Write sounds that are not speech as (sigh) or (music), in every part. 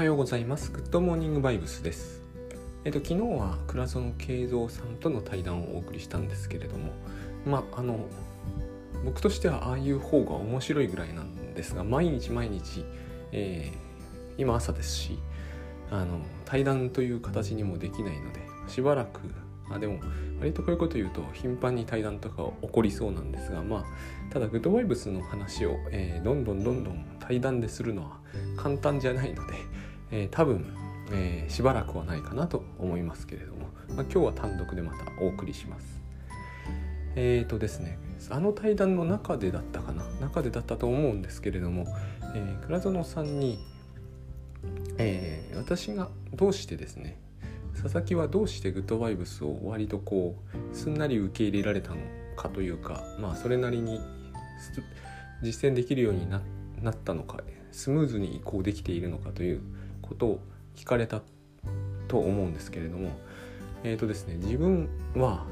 はようございます。グッドモーニングバイブスです。えっと昨日は倉園慶三さんとの対談をお送りしたんですけれども、まああの僕としてはああいう方が面白いぐらいなんですが、毎日毎日、えー、今朝ですし、あの対談という形にもできないので、しばらくあでも割とこういうこと言うと頻繁に対談とか起こりそうなんですがまあただグッドバイブスの話を、えー、どんどんどんどん対談でするのは簡単じゃないので、えー、多分、えー、しばらくはないかなと思いますけれども、まあ、今日は単独でまたお送りします。えーとですねあの対談の中でだったかな中でだったと思うんですけれども、えー、倉園さんに、えー、私がどうしてですね佐々木はどうしてグッドバイブスを割とこうすんなり受け入れられたのかというかまあそれなりに実践できるようになったのかスムーズに移行できているのかということを聞かれたと思うんですけれどもえっ、ー、とですね自分は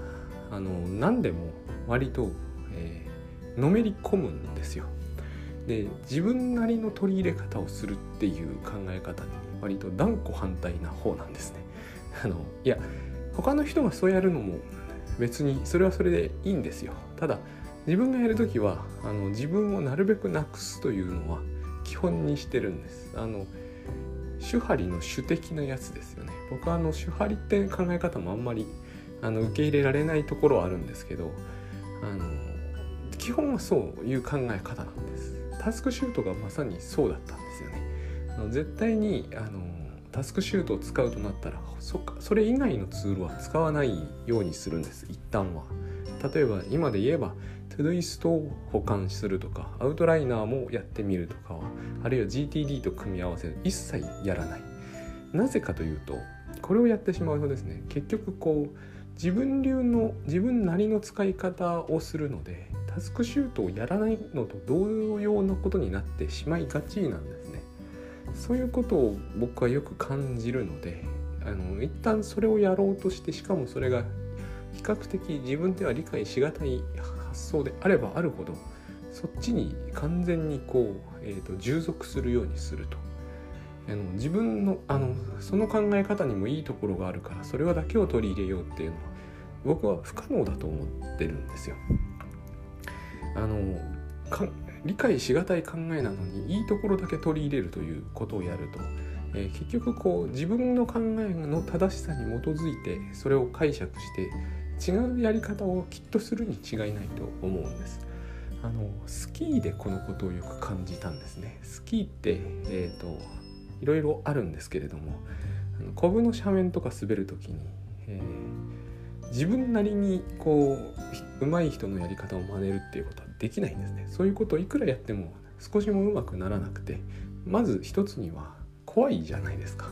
あの何でも割と、えー、のめり込むんですよ。で自分なりの取り入れ方をするっていう考え方に割と断固反対な方なんですね。(laughs) あのいや他の人がそうやるのも別にそれはそれでいいんですよただ自分がやる時はあの自分をなるべくなくすというのは基本にしてるんですあの手張りの主的なやつですよね僕はあの手張りって考え方もあんまりあの受け入れられないところはあるんですけどあの基本はそういう考え方なんですタスクシュートがまさにそうだったんですよねあの絶対にあのタスクシュートを使うとなったらそそれ以外のツールは使わないようにするんです一旦は例えば今で言えばトゥドイストを保管するとかアウトライナーもやってみるとかあるいは GTD と組み合わせる。一切やらない。なぜかというとこれをやってしまうとですね結局こう自分流の自分なりの使い方をするのでタスクシュートをやらないのと同様のことになってしまいがちなんですね。そういうことを僕はよく感じるのであの一旦それをやろうとしてしかもそれが比較的自分では理解しがたい発想であればあるほどそっちに完全にこう、えーと、従属するようにするとあの自分のあのその考え方にもいいところがあるからそれはだけを取り入れようっていうのは僕は不可能だと思ってるんですよ。あの理解しがたい考えなのにいいところだけ取り入れるということをやると、えー、結局こう自分の考えの正しさに基づいてそれを解釈して違うやり方をきっとするに違いないと思うんです。あのスキーでこのことをよく感じたんですね。スキーって、えーと、いろいろあるんですけれどもコブの斜面とか滑る時に、えー、自分なりにこう上手い人のやり方を真似るっていうことはできないんですねそういうことをいくらやっても少しもうまくならなくてまず一つには怖いじゃないですか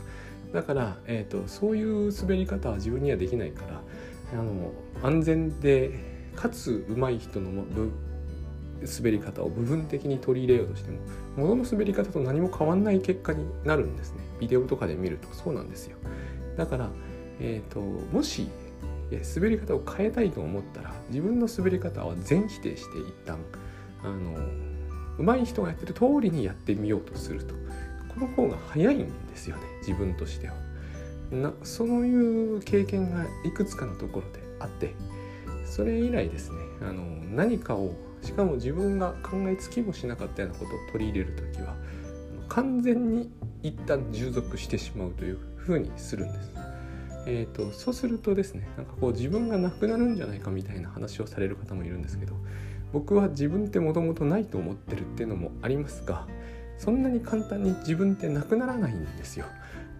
だから、えーと、そういう滑り方は自分にはできないからあの安全でかつ上手い人の滑り方を部分的に取り入れようとしても物の滑り方と何も変わんない結果になるんですね。ビデオとかで見るとそうなんですよ。だから、えーともし滑り方を変えたいと思ったら自分の滑り方は全否定して一旦あの上手い人がやってる通りにやってみようとするとこの方が早いんですよね自分としては。なそういう経験がいくつかのところであってそれ以来ですねあの何かをしかも自分が考えつきもしなかったようなことを取り入れる時は完全に一旦従属してしまうというふにするんです。えーと、そうするとですねなんかこう自分がなくなるんじゃないかみたいな話をされる方もいるんですけど僕は自分ってもともとないと思ってるっていうのもありますがそんなに簡単に自分ってなくならないんですよ。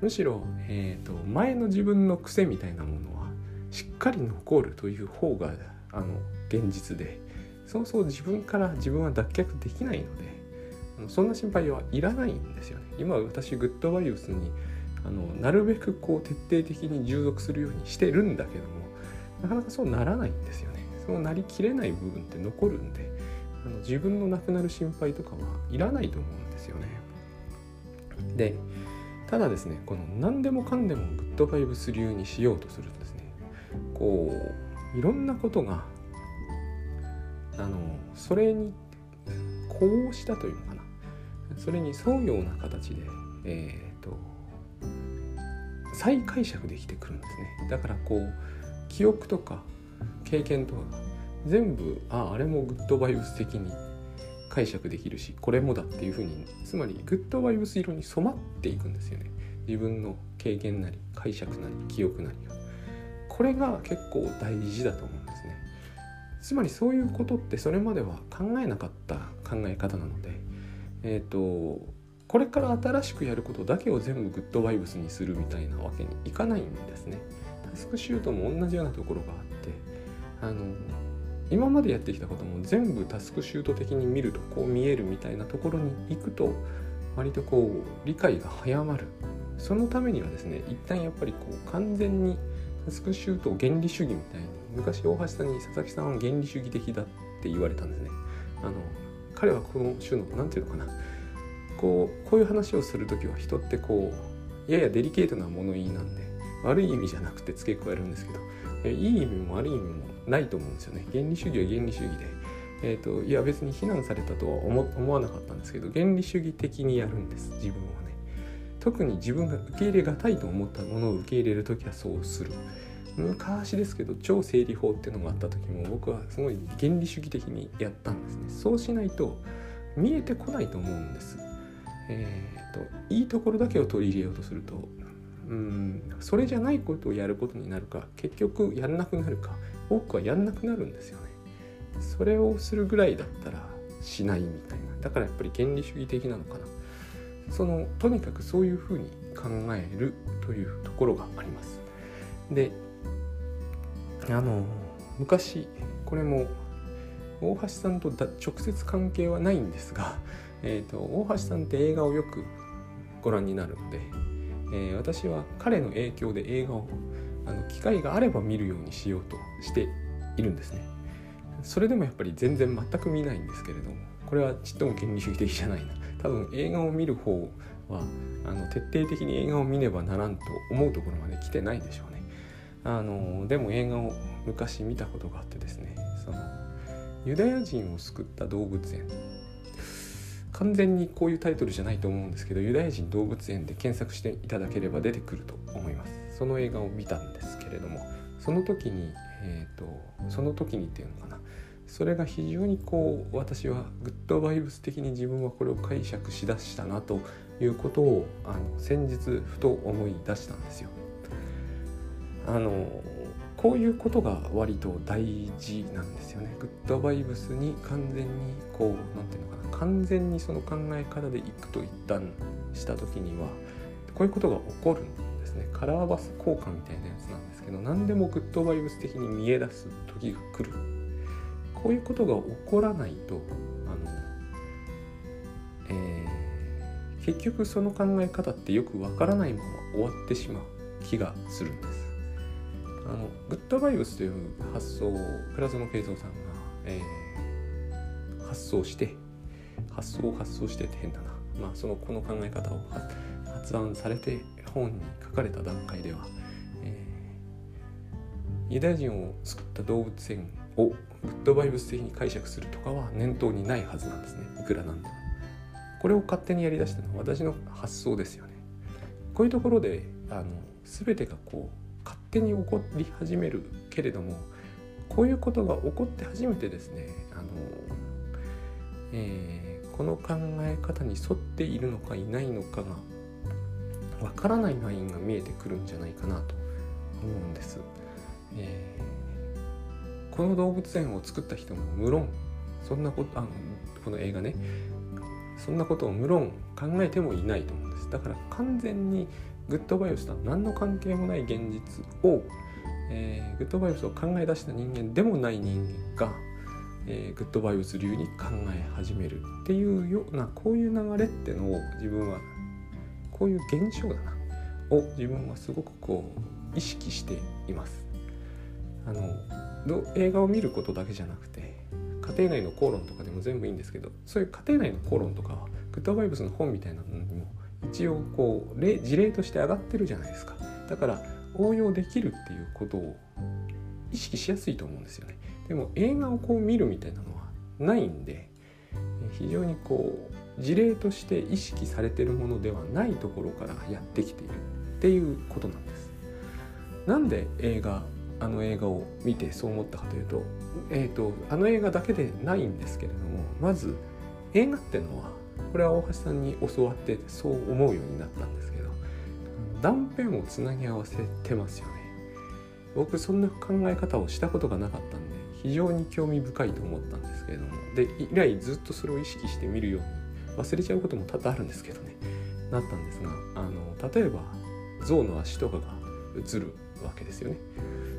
むしろ、えーと、前の自分の癖みたいなものはしっかり残るという方があの現実でそうそう自分から自分は脱却できないのでそんな心配はいらないんですよね。今私グッドバイオスにあのなるべくこう徹底的に従属するようにしてるんだけどもなかなかそうならないんですよね。そうなりきれない部分って残るんであの自分の亡くなる心配とかはいらないと思うんですよね。でただですねこの何でもかんでもグッドバイブス流にしようとするとですねこういろんなことがあのそれにこうしたというのかな。それに沿うような形でえっ、ー、と再解釈できてくるんですね。だからこう記憶とか経験とか全部ああれもグッドバイブス的に解釈できるしこれもだっていうふうにつまりグッドバイブス色に染まっていくんですよね。自分の経験なり解釈なり記憶なりが。これが結構大事だと思うんですね。つまりそういうことってそれまでは考えなかった考え方なのでえっ、ー、とこれから新しくやることだけを全部グッドバイブスにするみたいなわけにいかないんですね。タスクシュートも同じようなところがあってあの今までやってきたことも全部タスクシュート的に見るとこう見えるみたいなところに行くと割とこう理解が早まる。そのためにはですね一旦やっぱりこう完全にタスクシュート原理主義みたいに昔大橋さんに佐々木さんは原理主義的だって言われたんですね。あの彼はこの種の何て言うのかな。こうこういう話をする時は人ってこうややデリケートな物言いなんで悪い意味じゃなくて付け加えるんですけどいい意味も悪い意味もないと思うんですよね。原理主義は原理主義で、えーと、いや別に非難されたとは思わなかったんですけど原理主義的にやるんです。自分をね。特に自分が受け入れがたいと思ったものを受け入れる時はそうする。昔ですけど超整理法っていうのがあった時も僕はすごい原理主義的にやったんですね。そうしないと見えてこないと思うんです。えーと、いいところだけを取り入れようとするとうんそれじゃないことをやることになるか結局やんなくなるか多くはやんなくなるんですよね。それをするぐらいだったらしないみたいな。だからやっぱり原理主義的なのかな。そのとにかくそういうふうに考えるというところがあります。であの昔これも大橋さんと直接関係はないんですがえーと、大橋さんって映画をよくご覧になるので、えー、私は彼の影響で映画をあの機会があれば見るようにしようとしているんですね。それでもやっぱり全然全く見ないんですけれどもこれはちっとも権利主義的じゃないな多分映画を見る方はあの徹底的に映画を見ねばならんと思うところまで来てないでしょうね。あのでも映画を昔見たことがあってですねそのユダヤ人を救った動物園完全にこういうタイトルじゃないと思うんですけどユダヤ人動物園で検索していただければ出てくると思いますその映画を見たんですけれどもその時にえっ、ー、とその時にっていうのかなそれが非常にこう私はグッドバイブス的に自分はこれを解釈しだしたなということをあの先日ふと思い出したんですよ。あのこういうことが割と大事なんですよね。グッドバイブスに完全にこう何て言うのかな。完全にその考え方でいくと一旦した時にはこういうことが起こるんですね。カラーバス効果みたいなやつなんですけど何でもグッドバイブス的に見え出す時が来る。こういうことが起こらないとあの、えー、結局その考え方ってよくわからないまま終わってしまう気がするんです。あのグッドバイブスという発想を倉園慶三さんが、えー、発想して発想を発想してって変だな、まあ、そのこの考え方を発案されて本に書かれた段階では、えー、ユダヤ人を作った動物園をグッドバイブス的に解釈するとかは念頭にないはずなんですね。いくらなんでも。これを勝手にやりだしたのは私の発想ですよね。こういうところであの全てがこう勝手に起こり始めるけれどもこういうことが起こって初めてですねあの、えーこの考え方に沿っているのかいないのかがわからないラインが見えてくるんじゃないかなと思うんです。えー、この動物園を作った人も無論そんなことあのこの映画ねそんなことを無論考えてもいないと思うんですだから完全にグッドバイブスとは何の関係もない現実を、えー、グッドバイブスを考え出した人間でもない人間がえー、グッドバイブス流に考え始めるっていうようなこういう流れってのを自分はこういう現象だなを自分はすごくこう意識しています。あの映画を見ることだけじゃなくて家庭内の口論とかでも全部いいんですけどそういう家庭内の口論とかはグッドバイブスの本みたいなのにも一応こう例事例として上がってるじゃないですか。だから応用できるっていうことを意識しやすいと思うんですよね。でも映画をこう見るみたいなのはないんで非常にこう事例として意識されてるものではないところからやってきているっていうことなんです。なんで映画あの映画を見てそう思ったかというと,、えーと、あの映画だけでないんですけれどもまず映画ってのはこれは大橋さんに教わってそう思うようになったんですけど断片をつなぎ合わせてますよね。僕そんな考え方をしたことがなかったんで非常に興味深いと思ったんですけれどもで以来ずっとそれを意識して見るように忘れちゃうことも多々あるんですけどねなったんですがあの例えば象の足とかが映るわけですよね。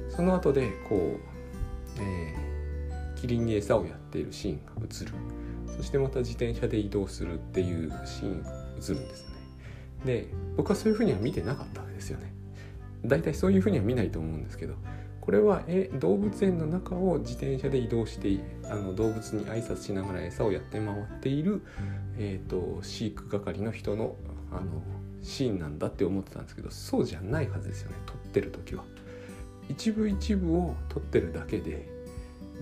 その後でこう、えー、キリンに餌をやっているシーンが映る。そしてまた自転車で移動するっていうシーンが映るんですよねで僕はそういうふうには見てなかったわけですよね大体そういうふうには見ないと思うんですけどこれはえ動物園の中を自転車で移動してあの動物に挨拶しながら餌をやって回っている、えーと、飼育係の人のあのシーンなんだって思ってたんですけどそうじゃないはずですよね撮ってる時は。一部一部を撮ってるだけで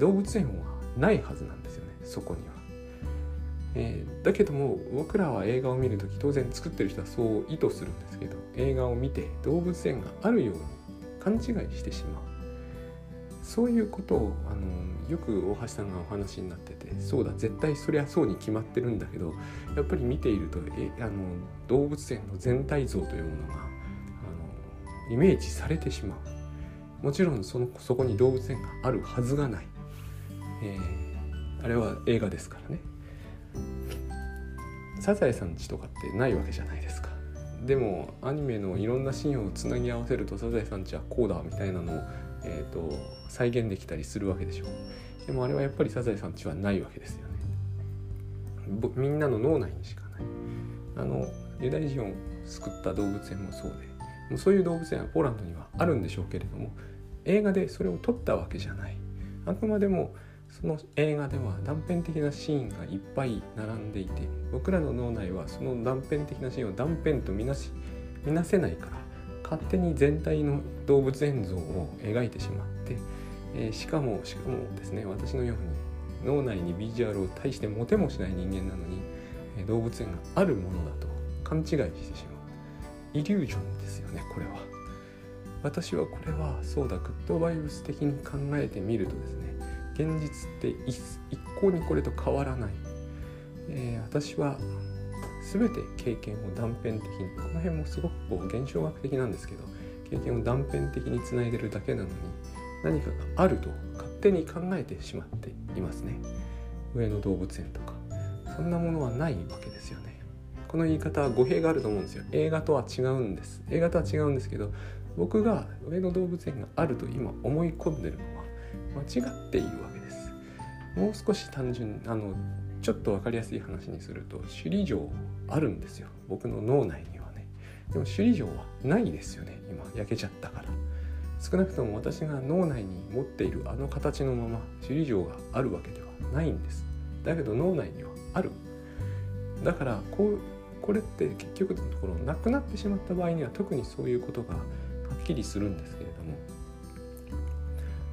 動物園はないはずなんですよねそこには。えー、だけども僕らは映画を見る時当然作ってる人はそう意図するんですけど映画を見て動物園があるように勘違いしてしまう。そういうことをあのよく大橋さんがお話になっててそうだ絶対そりゃそうに決まってるんだけどやっぱり見ているとえあの動物園の全体像というものがあのイメージされてしまう。もちろんそのそこに動物園があるはずがない、えー、あれは映画ですからね。サザエさんちとかってないわけじゃないですか。でもアニメのいろんなシーンをつなぎ合わせるとサザエさんちはこうだみたいなのを、えーと、再現できたりするわけでしょ。うでもあれはやっぱりサザエさんちはないわけですよね。みんなの脳内にしかない。あのユダヤ人を救った動物園もそうで。もうそういう動物園はポーランドにはあるんでしょうけれども映画でそれを撮ったわけじゃない。あくまでもその映画では断片的なシーンがいっぱい並んでいて僕らの脳内はその断片的なシーンを断片とみなし見なせないから勝手に全体の動物園像を描いてしまって、えー、しかもしかもですね私のように脳内にビジュアルを大して持てもしない人間なのに、え、動物園があるものだと勘違いしてしまう。イリュージョンですよねこれは。私はこれはそうだグッドバイブス的に考えてみるとですね現実って一向にこれと変わらない、えー、私は全て経験を断片的にこの辺もすごくこう現象学的なんですけど経験を断片的につないでるだけなのに何かがあると勝手に考えてしまっていますね。上野動物園とか。そんなものはないわけですよね。この言い方は語弊があると思うんですよ。映画とは違うんです。映画とは違うんですけど僕が上野動物園があると今思い込んでるのは間違っているわけです。もう少し単純あのちょっと分かりやすい話にすると首里城あるんですよ。僕の脳内にはね。でも首里城はないですよね今。焼けちゃったから。少なくとも私が脳内に持っているあの形のまま首里城があるわけではないんです。だけど脳内にはある。だからこうこれって結局のところなくなってしまった場合には特にそういうことがはっきりするんですけど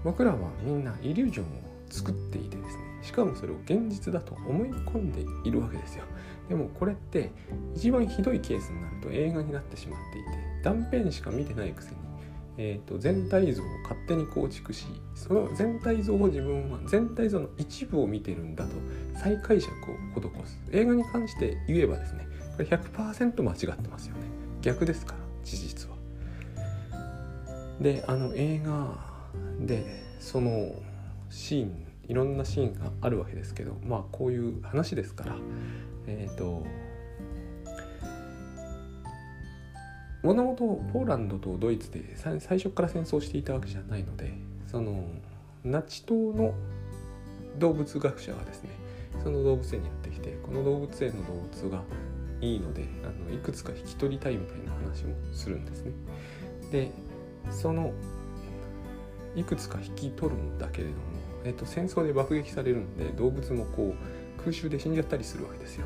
僕らはみんなイリュージョンを作っていてですねしかもそれを現実だと思い込んでいるわけですよ。でもこれって一番ひどいケースになると映画になってしまっていて断片しか見てないくせに、えーと、全体像を勝手に構築しその全体像を自分は全体像の一部を見てるんだと再解釈を施す。映画に関して言えばですねこれ100%間違ってますよね。逆ですから事実は。であの映画でそのシーンいろんなシーンがあるわけですけどまあこういう話ですからえっ、ー、ともともとポーランドとドイツで最初から戦争していたわけじゃないのでそのナチ党の動物学者がですねその動物園にやってきてこの動物園の動物がいいのであのいくつか引き取りたいみたいな話もするんですね。でそのいくつか引き取るんだけれどもえっと、戦争で爆撃されるんで動物もこう空襲で死んじゃったりするわけですよ。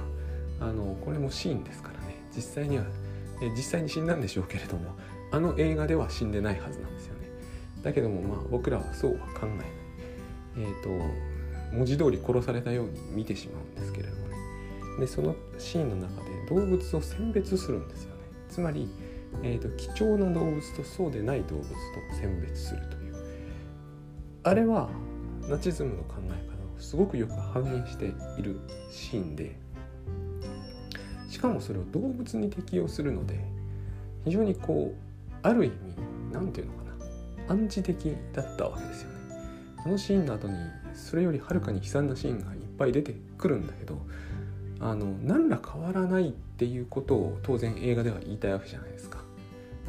あのこれもシーンですからね実際にはえ実際に死んだんでしょうけれどもあの映画では死んでないはずなんですよね。だけどもまあ僕らはそうは考えない。え、ー、と文字通り殺されたように見てしまうんですけれどもね。でそのシーンの中で動物を選別するんですよね。つまりえーと、貴重な動物とそうでない動物と選別するとあれはナチズムの考え方をすごくよく反映しているシーンでしかもそれを動物に適用するので非常にこうある意味何て言うのかなアンチ的だったわけですよね。このシーンの後にそれよりはるかに悲惨なシーンがいっぱい出てくるんだけどあの何ら変わらないっていうことを当然映画では言いたいわけじゃないですか。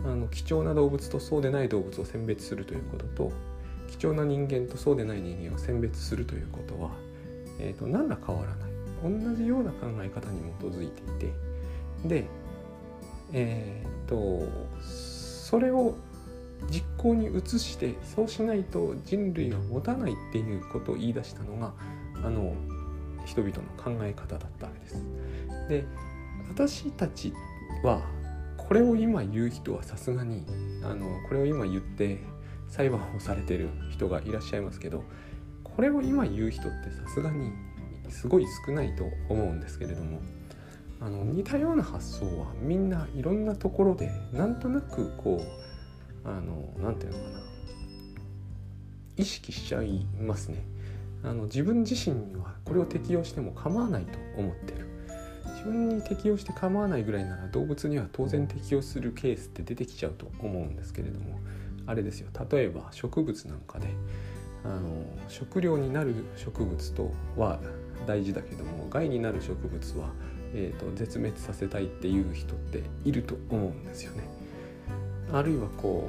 あの貴重な動物とそうでない動物を選別するということと貴重な人間とそうでない人間を選別するということは、えーと、何ら変わらない同じような考え方に基づいていてでえっ、ー、とそれを実行に移してそうしないと人類は持たないっていうことを言い出したのがあの人々の考え方だったわけです。で私たちはこれを今言う人はさすがにあのこれを今言って裁判をされてる人がいらっしゃいますけどこれを今言う人ってさすがにすごい少ないと思うんですけれどもあの似たような発想はみんないろんなところでなんとなくこうあの何て言うのかな意識しちゃいますね。あの自分自身にはこれを適用しても構わないと思ってる自分に適用して構わないぐらいなら動物には当然適用するケースって出てきちゃうと思うんですけれどもあれですよ例えば植物なんかであの食料になる植物とは大事だけども害になる植物は、えーと、絶滅させたいっていう人っていると思うんですよね。あるいはこ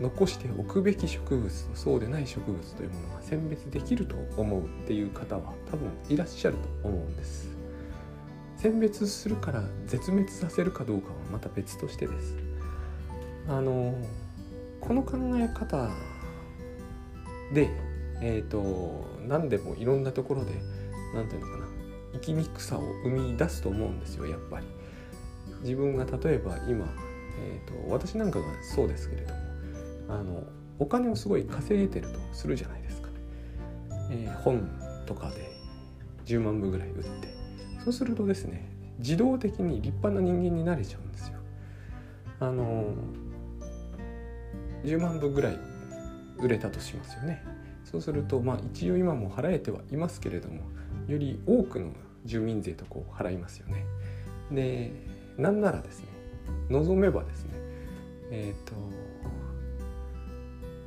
う残しておくべき植物とそうでない植物というものが選別できると思うっていう方は多分いらっしゃると思うんです。選別するから絶滅させるかどうかはまた別としてですあのこの考え方でえ、ー、と何でもいろんなところで何て言うのかな生きにくさを生み出すと思うんですよやっぱり。自分が例えば今、えーと、私なんかがそうですけれどもあのお金をすごい稼げてるとするじゃないですか、えー、本とかで10万部ぐらい売って。そうするとですね自動的に立派な人間になれちゃうんですよ。あの10万部ぐらい売れたとしますよね。そうするとまあ一応今も払えてはいますけれどもより多くの住民税とこう払いますよね。でなんならですね望めばですねえっ、ー、と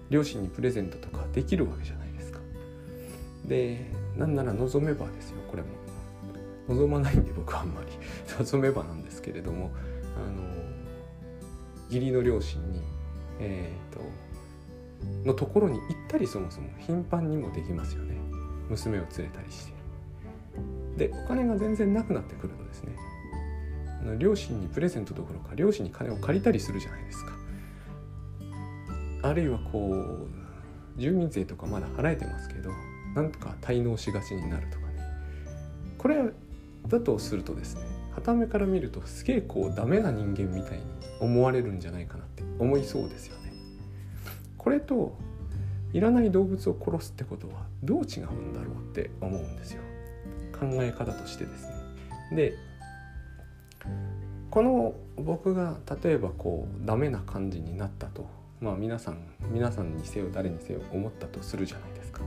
両親にプレゼントとかできるわけじゃないですか。でなんなら望めばですよこれも望まないんで僕はあんまり (laughs) 望めばなんですけれどもあの義理の両親にえっ、ー、とのところに行ったりそもそも頻繁にもできますよね。娘を連れたりして。でお金が全然なくなってくるとですね両親にプレゼントどころか両親に金を借りたりするじゃないですか。あるいはこう住民税とかまだ払えてますけどなんとか滞納しがちになるとかね。これだとするとですね傍目から見るとすげえこうダメな人間みたいに思われるんじゃないかなって思いそうですよね。これといらない動物を殺すってことはどう違うんだろうって思うんですよ。考え方としてですね。でこの僕が例えばこうダメな感じになったとまあ皆さん皆さんにせよ誰にせよ思ったとするじゃないですか。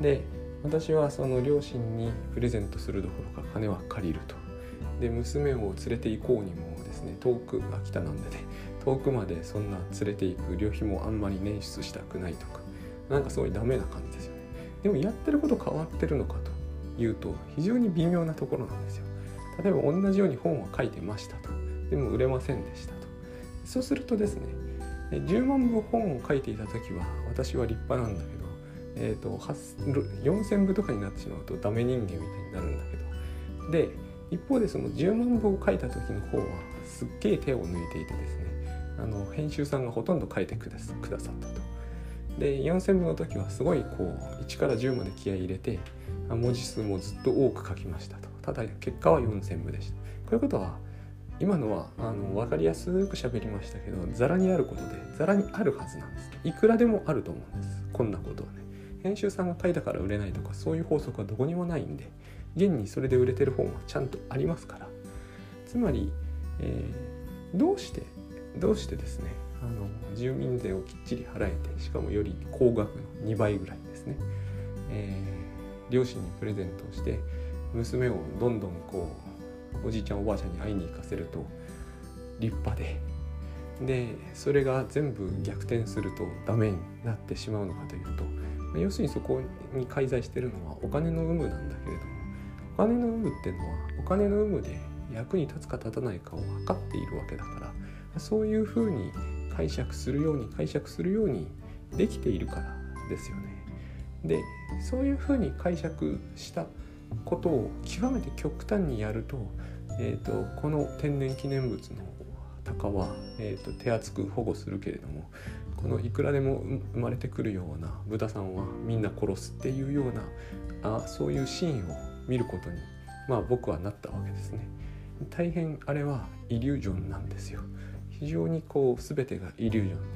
で私はその両親にプレゼントするどころか金は借りるとで娘を連れて行こうにもですね遠く秋田なんでね遠くまでそんな連れて行く旅費もあんまり捻出したくないとかなんかすごいダメな感じですよね。でもやってること変わってるのかというと非常に微妙なところなんですよ。例えば同じように本は書いてましたと。でも売れませんでしたと。そうするとですね10万部本を書いていた時は私は立派なんだけどえーと、4,000部とかになってしまうとダメ人間みたいになるんだけど。で一方でその10万部を書いた時の方はすっげえ手を抜いていてですねあの編集さんがほとんど書いてくださったと。で4,000部の時はすごいこう1から10まで気合い入れて文字数もずっと多く書きましたと。ただ結果は4,000部でした。こういうことは今のはあの分かりやすく喋りましたけどザラにあることでザラにあるはずなんです。いくらでもあると思うんです。こんなことはね。編集さんが書いたから売れないとかそういう法則はどこにもないんで現にそれで売れてる本はちゃんとありますから。つまり、えー、どうしてどうしてですねあの住民税をきっちり払えてしかもより高額の2倍ぐらいですね、えー、両親にプレゼントをして娘をどんどんこうおじいちゃんおばあちゃんに会いに行かせると立派で。でそれが全部逆転するとダメになってしまうのかというと要するにそこに介在してるのはお金の有無なんだけれども金の有無っていうのはお金の有無で役に立つか立たないかを測っているわけだからそういうふうに解釈するように解釈するようにできているからですよね。でそういうふうに解釈したことを極めて極端にやると,、えーと、この天然記念物の鷹は、えーと、手厚く保護するけれどもこのいくらでも生まれてくるような豚さんはみんな殺すっていうようなあそういうシーンを見ることにまあ僕はなったわけですね。大変あれはイリュージョンなんですよ。非常にこう全てがイリュージョン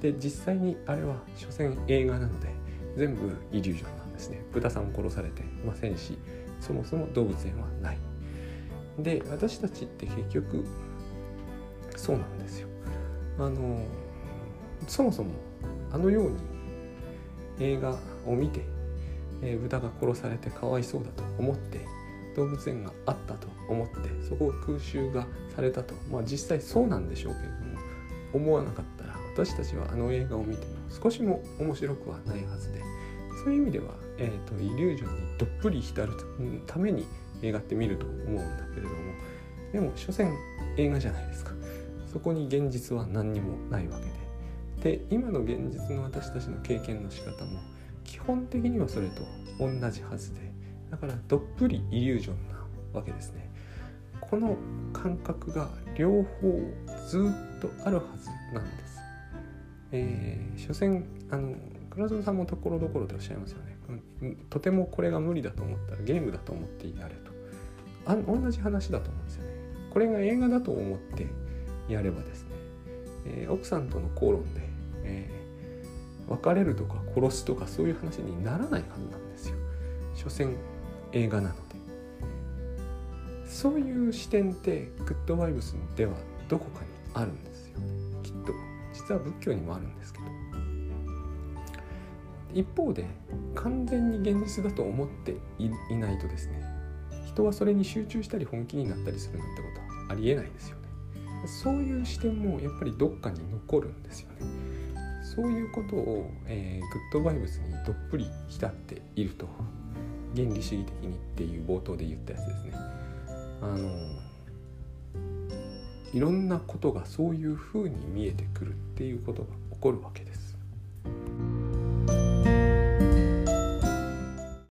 でで実際にあれは所詮映画なので全部イリュージョンなんですね豚さん殺されてませんしそもそも動物園はないで私たちって結局そうなんですよあのそもそもあのように映画を見て、えー、豚が殺されてかわいそうだと思って動物園があったと思ってそこを空襲がされたと。まあ実際そうなんでしょうけれども思わなかったら私たちはあの映画を見ても少しも面白くはないはずで。そういう意味では、えーと、イリュージョンにどっぷり浸るために映画って見ると思うんだけれどもでも所詮映画じゃないですか。そこに現実は何にもないわけで。で今の現実の私たちの経験の仕方も基本的にはそれと同じはずでだからどっぷりイリュージョンなわけですねこの感覚が両方ずっとあるはずなんです。えー、所詮あの倉園さんもところどころでおっしゃいますよね。とてもこれが無理だと思ったらゲームだと思ってやれと。あ同じ話だと思うんですよね。これが映画だと思ってやればですね、えー、奥さんとの口論で、えー、別れるとか殺すとかそういう話にならないはずなんですよ。所詮映画なので。そういう視点ってグッドバイブスではどこかにあるんですよねきっと実は仏教にもあるんですけど一方で完全に現実だと思っていないとですね人はそれに集中したり本気になったりするなんてことはありえないですよねそういう視点もやっぱりどっかに残るんですよねそういうことを、えー、グッドバイブスにどっぷり浸っていると原理主義的にっていう冒頭で言ったやつですねあのいろんなことがそういうふうに見えてくるっていうことが起こるわけです。